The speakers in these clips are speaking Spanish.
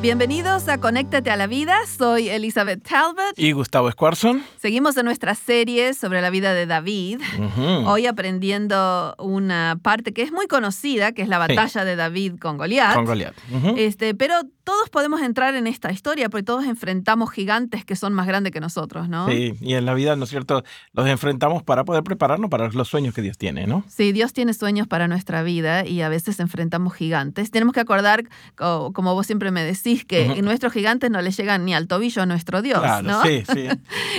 Bienvenidos a Conéctate a la Vida, soy Elizabeth Talbot. Y Gustavo Squarson. Seguimos en nuestra serie sobre la vida de David, hoy aprendiendo una parte que es muy conocida, que es la batalla de David con Goliat. Con Goliat. este, pero todos podemos entrar en esta historia porque todos enfrentamos gigantes que son más grandes que nosotros, ¿no? Sí, y en la vida, ¿no es cierto? Los enfrentamos para poder prepararnos para los sueños que Dios tiene, ¿no? Sí, Dios tiene sueños para nuestra vida y a veces enfrentamos gigantes. Tenemos que acordar, como vos siempre me decís, que nuestros gigantes no le llegan ni al tobillo a nuestro Dios. Claro, sí, sí,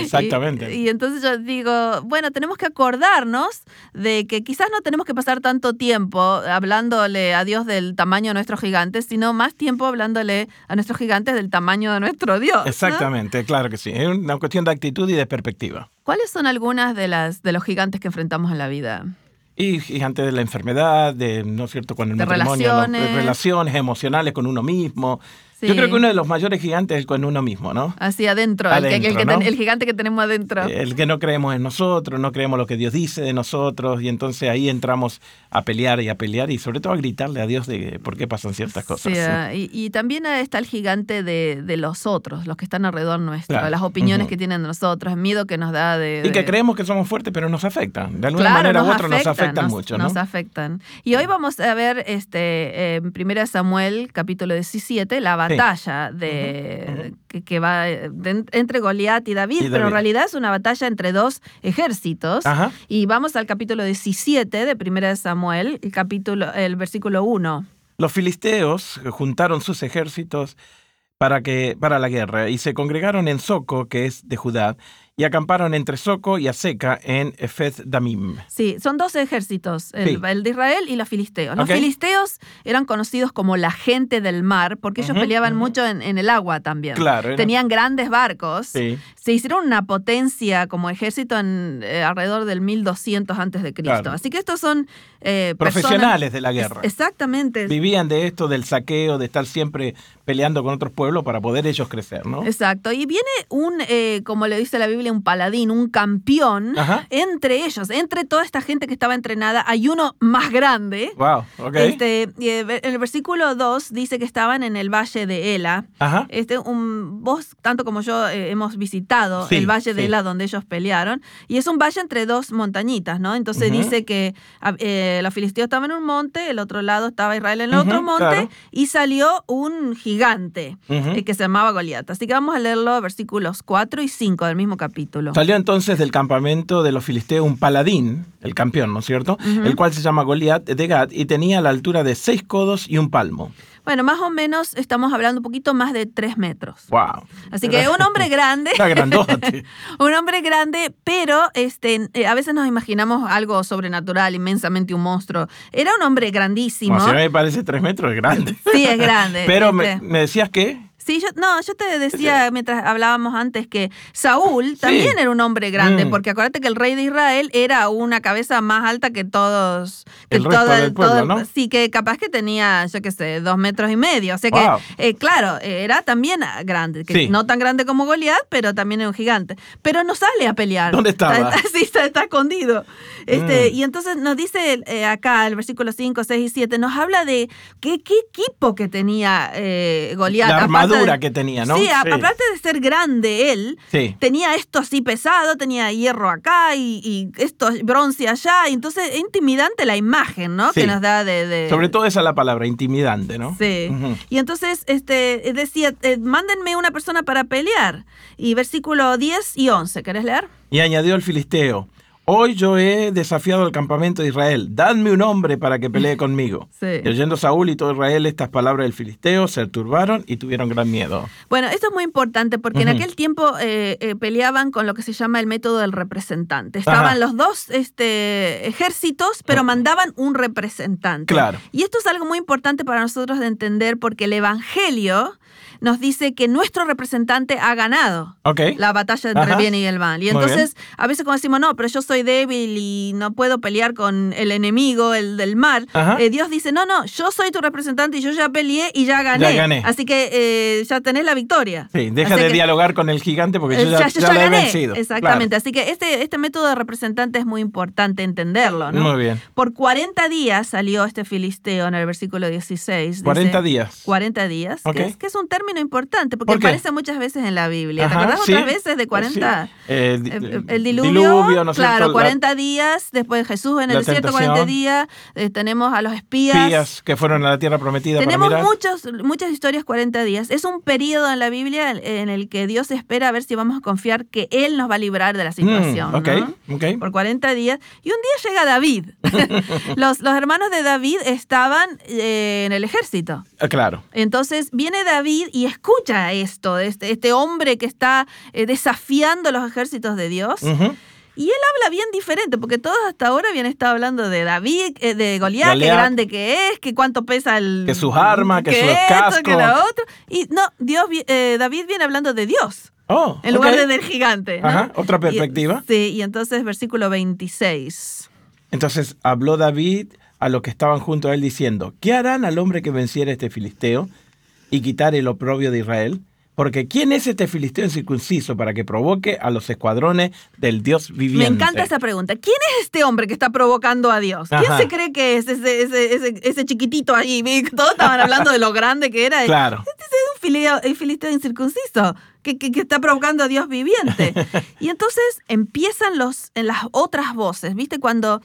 exactamente. y, entonces yo digo, bueno, tenemos que acordarnos de que quizás no tenemos que pasar tanto tiempo hablándole a Dios del tamaño de nuestros gigantes, sino más tiempo hablándole a nuestros gigantes del tamaño de nuestro Dios. Exactamente, claro que sí. Es una cuestión de actitud y de perspectiva. ¿Cuáles son algunas de las de los gigantes que enfrentamos en la vida? Y, antes de la enfermedad, de, ¿no es cierto?, con el matrimonio, relaciones. relaciones emocionales con uno mismo, yo creo que uno de los mayores gigantes es con uno mismo, ¿no? Así adentro, el, gigante que tenemos adentro. El que no creemos en nosotros, no creemos lo que Dios dice de nosotros, y entonces ahí entramos a pelear y a pelear y sobre todo a gritarle a Dios de por qué pasan ciertas cosas. Ah, y, también está el gigante de, los otros, los que están alrededor nuestro, las opiniones que tienen de nosotros, el miedo que nos da de, Y que creemos que somos fuertes, pero nos afectan. De alguna manera u otra nos afectan mucho, ¿no? Nos afectan. Y hoy vamos a ver este, en 1 Samuel, capítulo 17, la batalla de, Que, va entre Goliat y David, pero en realidad es una batalla entre dos ejércitos. Y vamos al capítulo 17 de 1 Samuel, el, capítulo, el versículo 1. Los filisteos juntaron sus ejércitos para, que, para la guerra y se congregaron en Soco, que es de Judá, y acamparon entre Soco y Aseca en Efez Damim. Sí, son dos ejércitos, el, de Israel y los filisteos. Los filisteos eran conocidos como la gente del mar porque ellos peleaban mucho en, el agua también. Claro, Tenían grandes barcos. Se hicieron una potencia como ejército en eh, alrededor del 1200 antes de Cristo. Así que estos son eh, profesionales de la guerra. Exactamente. Vivían de esto, del saqueo, de estar siempre peleando con otros pueblos para poder ellos crecer, ¿no? Exacto. Y viene un, eh, como le dice la Biblia, un paladín, un campeón, entre ellos, entre toda esta gente que estaba entrenada, hay uno más grande. Wow, Este, en el versículo 2 dice que estaban en el valle de Ela. Este, un, vos, tanto como yo, eh, hemos visitado el valle de Ela donde ellos pelearon, y es un valle entre dos montañitas, ¿no? Entonces dice que eh, los filisteos estaban en un monte, el otro lado estaba Israel en el otro monte, y salió un gigante eh, que se llamaba Goliat. Así que vamos a leerlo, versículos 4 y 5 del mismo capítulo. Salió entonces del campamento de los filisteos un paladín, el campeón, ¿no es cierto? El cual se llama Goliat de Gad y tenía la altura de seis codos y un palmo. Bueno, más o menos estamos hablando un poquito más de tres metros. Wow. Así que un hombre grande. Está grandote. un hombre grande, pero este, eh, a veces nos imaginamos algo sobrenatural, inmensamente un monstruo. Era un hombre grandísimo. Bueno, si me parece tres metros, es grande. Sí, es grande. pero me, me decías que Sí, yo, no, yo te decía mientras hablábamos antes que Saúl también era un hombre grande, mm. porque acuérdate que el rey de Israel era una cabeza más alta que todos. Que el todo, del pueblo, ¿no? Sí, que capaz que tenía, yo qué sé, dos metros y medio. O sea que, eh, claro, era también grande, que no tan grande como Goliat, pero también era un gigante. Pero no sale a pelear. ¿Dónde estaba? sí, está, escondido. Este, mm. Y entonces nos dice eh, acá, el versículo 5, 6 y 7, nos habla de qué, qué equipo que tenía eh, Goliat que tenía, ¿no? Sí, aparte de ser grande él, tenía esto así pesado, tenía hierro acá y, esto bronce allá, y entonces es intimidante la imagen, ¿no? Que nos da de, Sobre todo esa es la palabra, intimidante, ¿no? Sí. Y entonces este, decía, eh, mándenme una persona para pelear. Y versículo 10 y 11, ¿querés leer? Y añadió el filisteo, Hoy yo he desafiado al campamento de Israel. Dadme un hombre para que pelee conmigo. Y oyendo Saúl y todo Israel estas palabras del filisteo, se turbaron y tuvieron gran miedo. Bueno, esto es muy importante porque en aquel tiempo eh, eh, peleaban con lo que se llama el método del representante. Estaban los dos este, ejércitos, pero mandaban un representante. Claro. Y esto es algo muy importante para nosotros de entender porque el evangelio nos dice que nuestro representante ha ganado la batalla entre el bien y el mal. Y entonces, a veces como decimos, no, pero yo soy débil y no puedo pelear con el enemigo, el del mal, eh, Dios dice, no, no, yo soy tu representante y yo ya peleé y ya gané. Así que eh, ya tenés la victoria. Sí, deja de dialogar con el gigante porque yo eh, ya, ya, lo he vencido. Exactamente. Así que este, este método de representante es muy importante entenderlo. ¿no? Muy bien. Por 40 días salió este filisteo en el versículo 16. 40 días. 40 días, que, es, un término importante porque aparece muchas veces en la Biblia. ¿Te acordás otras veces de 40? el, el, diluvio, claro, 40 días, después Jesús en el desierto 40 días, eh, tenemos a los espías. Espías que fueron a la tierra prometida. Tenemos muchos, muchas historias 40 días. Es un periodo en la Biblia en el que Dios espera a ver si vamos a confiar que Él nos va a librar de la mm, situación. Por 40 días. Y un día llega David. los, los hermanos de David estaban eh, en el ejército. Ah, claro. Entonces viene David y escucha esto, este, este hombre que está eh, desafiando los ejércitos de Dios. Y él habla bien diferente, porque todos hasta ahora habían estado hablando de David, eh, de Goliat, qué grande que es, que cuánto pesa el... Que sus armas, que, sus cascos. Que lo otro. Y no, Dios, David viene hablando de Dios. Oh, en lugar de del gigante. Ajá, otra perspectiva. sí, y entonces versículo 26. Entonces habló David a los que estaban junto a él diciendo, ¿qué harán al hombre que venciera este filisteo y quitar el oprobio de Israel? Porque ¿quién es este filisteo incircunciso para que provoque a los escuadrones del Dios viviente? Me encanta esa pregunta. ¿Quién es este hombre que está provocando a Dios? ¿Quién se cree que es ese, ese, ese, chiquitito allí? Todos estaban hablando de lo grande que era. Claro. Este es un filisteo incircunciso. Que, que, que, está provocando a Dios viviente. y entonces empiezan los, en las otras voces, ¿viste? Cuando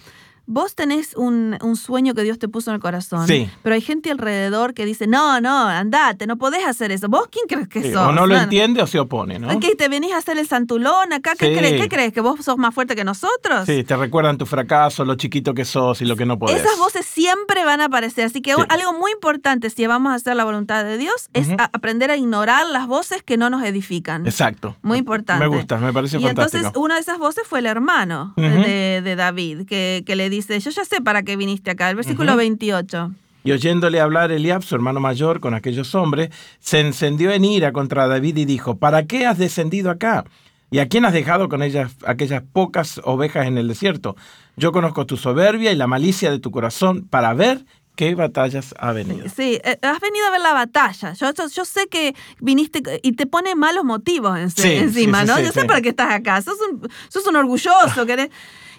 vos tenés un, sueño que Dios te puso en el corazón, pero hay gente alrededor que dice, no, no, andate, no podés hacer eso. ¿Vos quién crees que sos? O no lo entiende o se opone, ¿no? ¿Qué, te venís a hacer el santulón acá? ¿Qué, crees, ¿Qué crees? ¿Que vos sos más fuerte que nosotros? Sí, te recuerdan tu fracaso, lo chiquito que sos y lo que no podés. Esas voces siempre van a aparecer, así que algo muy importante si vamos a hacer la voluntad de Dios es aprender a ignorar las voces que no nos edifican. Exacto. Muy importante. Me gusta, me parece y fantástico. Y entonces una de esas voces fue el hermano de, David, que, que le dice, yo ya sé para qué viniste acá. El versículo 28. Y oyéndole hablar Eliab, su hermano mayor, con aquellos hombres, se encendió en ira contra David y dijo, ¿para qué has descendido acá? ¿Y a quién has dejado con ellas aquellas pocas ovejas en el desierto? Yo conozco tu soberbia y la malicia de tu corazón para ver qué batallas ha venido. Sí, eh, has venido a ver la batalla. Yo, yo, sé que viniste y te pone malos motivos encima, ¿no? yo sé para qué estás acá. Sos un, sos un orgulloso. querés...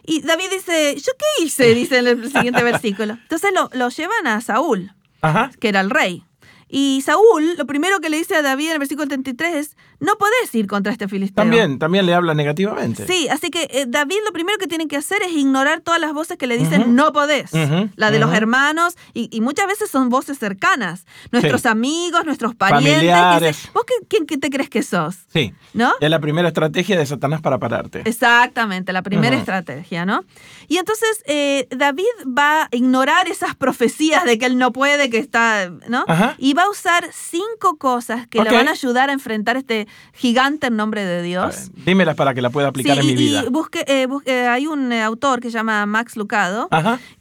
Y David dice, ¿yo qué hice? Dice en el siguiente versículo. Entonces lo, lo llevan a Saúl, que era el rey. Y Saúl, lo primero que le dice a David en el versículo 33 es, no podés ir contra este filisteo. También, también le habla negativamente. Sí, así que eh, David lo primero que tiene que hacer es ignorar todas las voces que le dicen no podés. la de los hermanos, y, muchas veces son voces cercanas. Nuestros amigos, nuestros parientes. Familiares. ¿Vos quién, te crees que sos? Sí. ¿No? Es la primera estrategia de Satanás para pararte. Exactamente, la primera estrategia, ¿no? Y entonces eh, David va a ignorar esas profecías de que él no puede, que está, ¿no? Y va a usar cinco cosas que le van a ayudar a enfrentar este gigante en nombre de Dios. dímelas para que la pueda aplicar en mi vida. busque, eh, eh, hay un eh, autor que se llama Max Lucado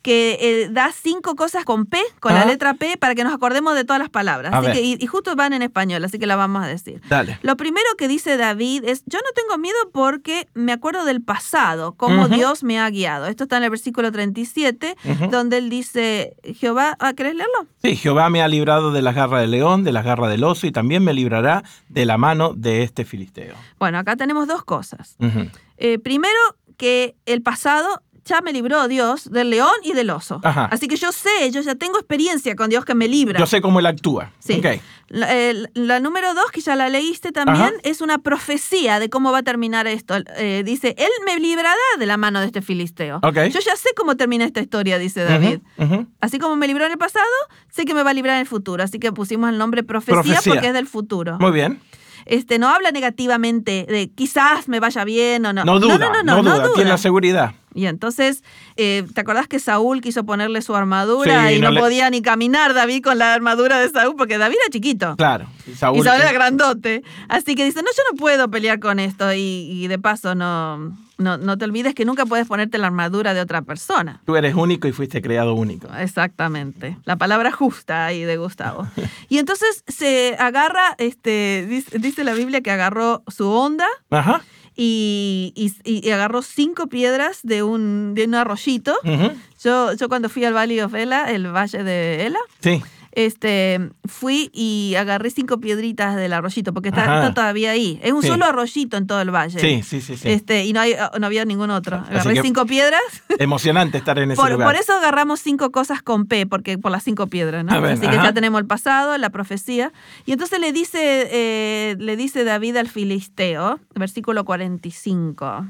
que da cinco cosas con P, con la letra P, para que nos acordemos de todas las palabras. y, justo van en español, así que la vamos a decir. Dale. Lo primero que dice David es, yo no tengo miedo porque me acuerdo del pasado, cómo Dios me ha guiado. Esto está en el versículo 37, donde él dice, Jehová, ¿ah, ¿querés leerlo? Sí, Jehová me ha librado de las garras del león, de las garras del oso, y también me librará de la mano de este filisteo. Bueno, acá tenemos dos cosas. Eh, primero, que el pasado ya me libró Dios del león y del oso. Así que yo sé, yo ya tengo experiencia con Dios que me libra. Yo sé cómo Él actúa. Sí. La, número dos, que ya la leíste también, es una profecía de cómo va a terminar esto. Eh, dice, Él me librará de la mano de este filisteo. Yo ya sé cómo termina esta historia, dice David. Así como me libró en el pasado, sé que me va a librar en el futuro. Así que pusimos el nombre profecía, porque es del futuro. Muy bien. Este, no habla negativamente de quizás me vaya bien o no. No duda, no, no, no, duda, tiene la seguridad. Y entonces, eh, ¿te acordás que Saúl quiso ponerle su armadura y no, podía ni caminar David con la armadura de Saúl? Porque David era chiquito. Claro. Y Saúl, era grandote. Así que dice, no, yo no puedo pelear con esto y, de paso no... No, no te olvides que nunca puedes ponerte la armadura de otra persona. Tú eres único y fuiste creado único. Exactamente. La palabra justa ahí de Gustavo. y entonces se agarra, este, dice, la Biblia que agarró su onda. Y, y, agarró cinco piedras de un, de un arroyito. yo, yo cuando fui al Valle of Ela, el Valle de Ela, sí este, fui y agarré cinco piedritas del arroyito, porque está, todavía ahí. Es un solo arroyito en todo el valle. Sí, sí, sí. Este, y no, hay, no había ningún otro. Agarré cinco piedras. Emocionante estar en ese por, lugar. Por eso agarramos cinco cosas con P, porque por las cinco piedras, ¿no? Así que ya tenemos el pasado, la profecía. Y entonces le dice, eh, le dice David al filisteo, versículo 45.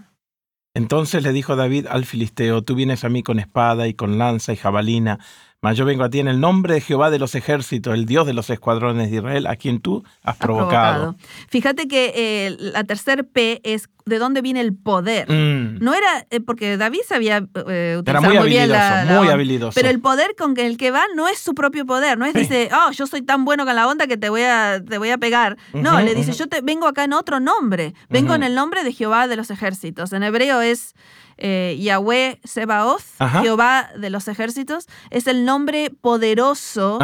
Entonces le dijo David al filisteo, tú vienes a mí con espada y con lanza y jabalina, mas yo vengo a ti en el nombre de Jehová de los ejércitos, el Dios de los escuadrones de Israel, a quien tú has, provocado. Fíjate que eh, la tercer P es de dónde viene el poder. Mm. No era, eh, porque David sabía eh, era muy, habilidoso, muy habilidoso. Pero el poder con el que va no es su propio poder, no es dice, oh, yo soy tan bueno con la onda que te voy a, te voy a pegar. no, le dice, yo te vengo acá en otro nombre, vengo en el nombre de Jehová de los ejércitos. En hebreo es eh, Yahweh Sebaoth, Jehová de los ejércitos, es el nombre poderoso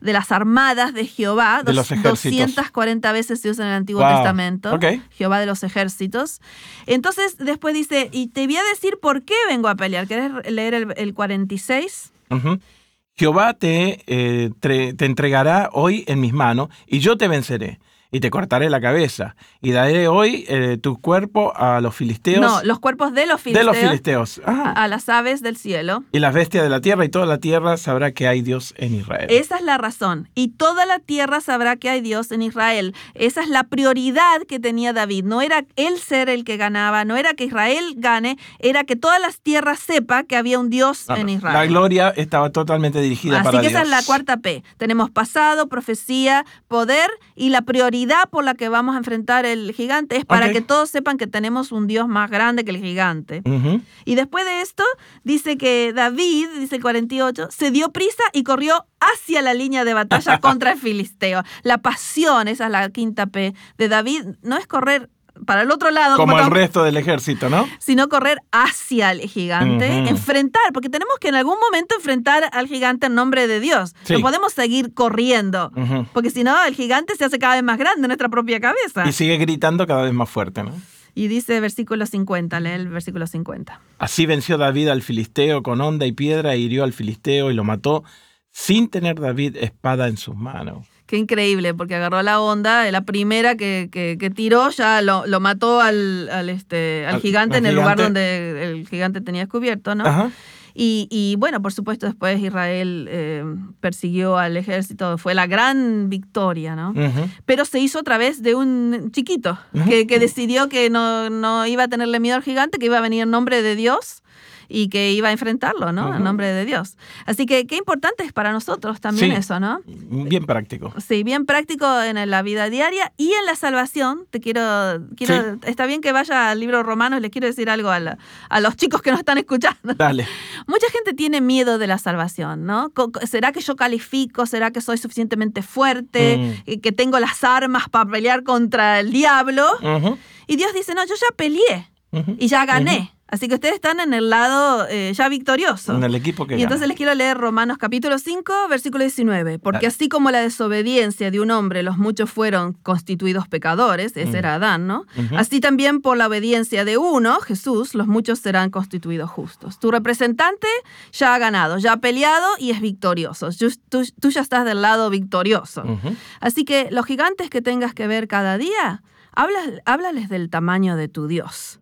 de las armadas de Jehová. De los 240 veces se usa en el Antiguo Testamento. Jehová de los ejércitos. Entonces, después dice, y te voy a decir por qué vengo a pelear. ¿Querés leer el, 46? Jehová te, eh, te entregará hoy en mis manos y yo te venceré y te cortaré la cabeza. Y daré hoy eh, tu cuerpo a los filisteos. No, los cuerpos de los filisteos. De los filisteos. A, las aves del cielo. Y las bestias de la tierra y toda la tierra sabrá que hay Dios en Israel. Esa es la razón. Y toda la tierra sabrá que hay Dios en Israel. Esa es la prioridad que tenía David. No era él ser el que ganaba, no era que Israel gane, era que todas las tierras sepa que había un Dios en Israel. La gloria estaba totalmente dirigida Así para Dios. Así que esa es la cuarta P. Tenemos pasado, profecía, poder y la prioridad por la que vamos a enfrentar el gigante es para que todos sepan que tenemos un Dios más grande que el gigante. Y después de esto, dice que David, dice el 48, se dio prisa y corrió hacia la línea de batalla contra el filisteo. La pasión, esa es la quinta P de David, no es correr para el otro lado. Como, el resto del ejército, ¿no? Sino correr hacia el gigante, enfrentar, porque tenemos que en algún momento enfrentar al gigante en nombre de Dios. No podemos seguir corriendo, porque si no, el gigante se hace cada vez más grande en nuestra propia cabeza. Y sigue gritando cada vez más fuerte, ¿no? Y dice versículo 50, lee el versículo 50. Así venció David al filisteo con onda y piedra, e hirió al filisteo y lo mató sin tener David espada en sus manos. Qué increíble, porque agarró la onda, la primera que, que, tiró ya lo, lo mató al, al, este, al, gigante en el lugar donde el gigante tenía descubierto, ¿no? Y, y, bueno, por supuesto, después Israel eh, persiguió al ejército, fue la gran victoria, ¿no? Pero se hizo a través de un chiquito que, que, decidió que no, no iba a tenerle miedo al gigante, que iba a venir en nombre de Dios y que iba a enfrentarlo, ¿no? En nombre de Dios. Así que qué importante es para nosotros también eso, ¿no? Bien práctico. Sí, bien práctico en la vida diaria y en la salvación. Te quiero, quiero está bien que vaya al libro Romanos, le quiero decir algo a, a los chicos que nos están escuchando. Dale. Mucha gente tiene miedo de la salvación, ¿no? ¿Será que yo califico? ¿Será que soy suficientemente fuerte? Mm. ¿Que tengo las armas para pelear contra el diablo? Y Dios dice, no, yo ya peleé y ya gané. Así que ustedes están en el lado eh, ya victorioso. En el equipo que Y entonces les quiero leer Romanos capítulo 5, versículo 19. Porque así como la desobediencia de un hombre, los muchos fueron constituidos pecadores, ese era Adán, ¿no? Así también por la obediencia de uno, Jesús, los muchos serán constituidos justos. Tu representante ya ha ganado, ya ha peleado y es victorioso. Tú, ya estás del lado victorioso. Así que los gigantes que tengas que ver cada día, háblales del tamaño de tu Dios.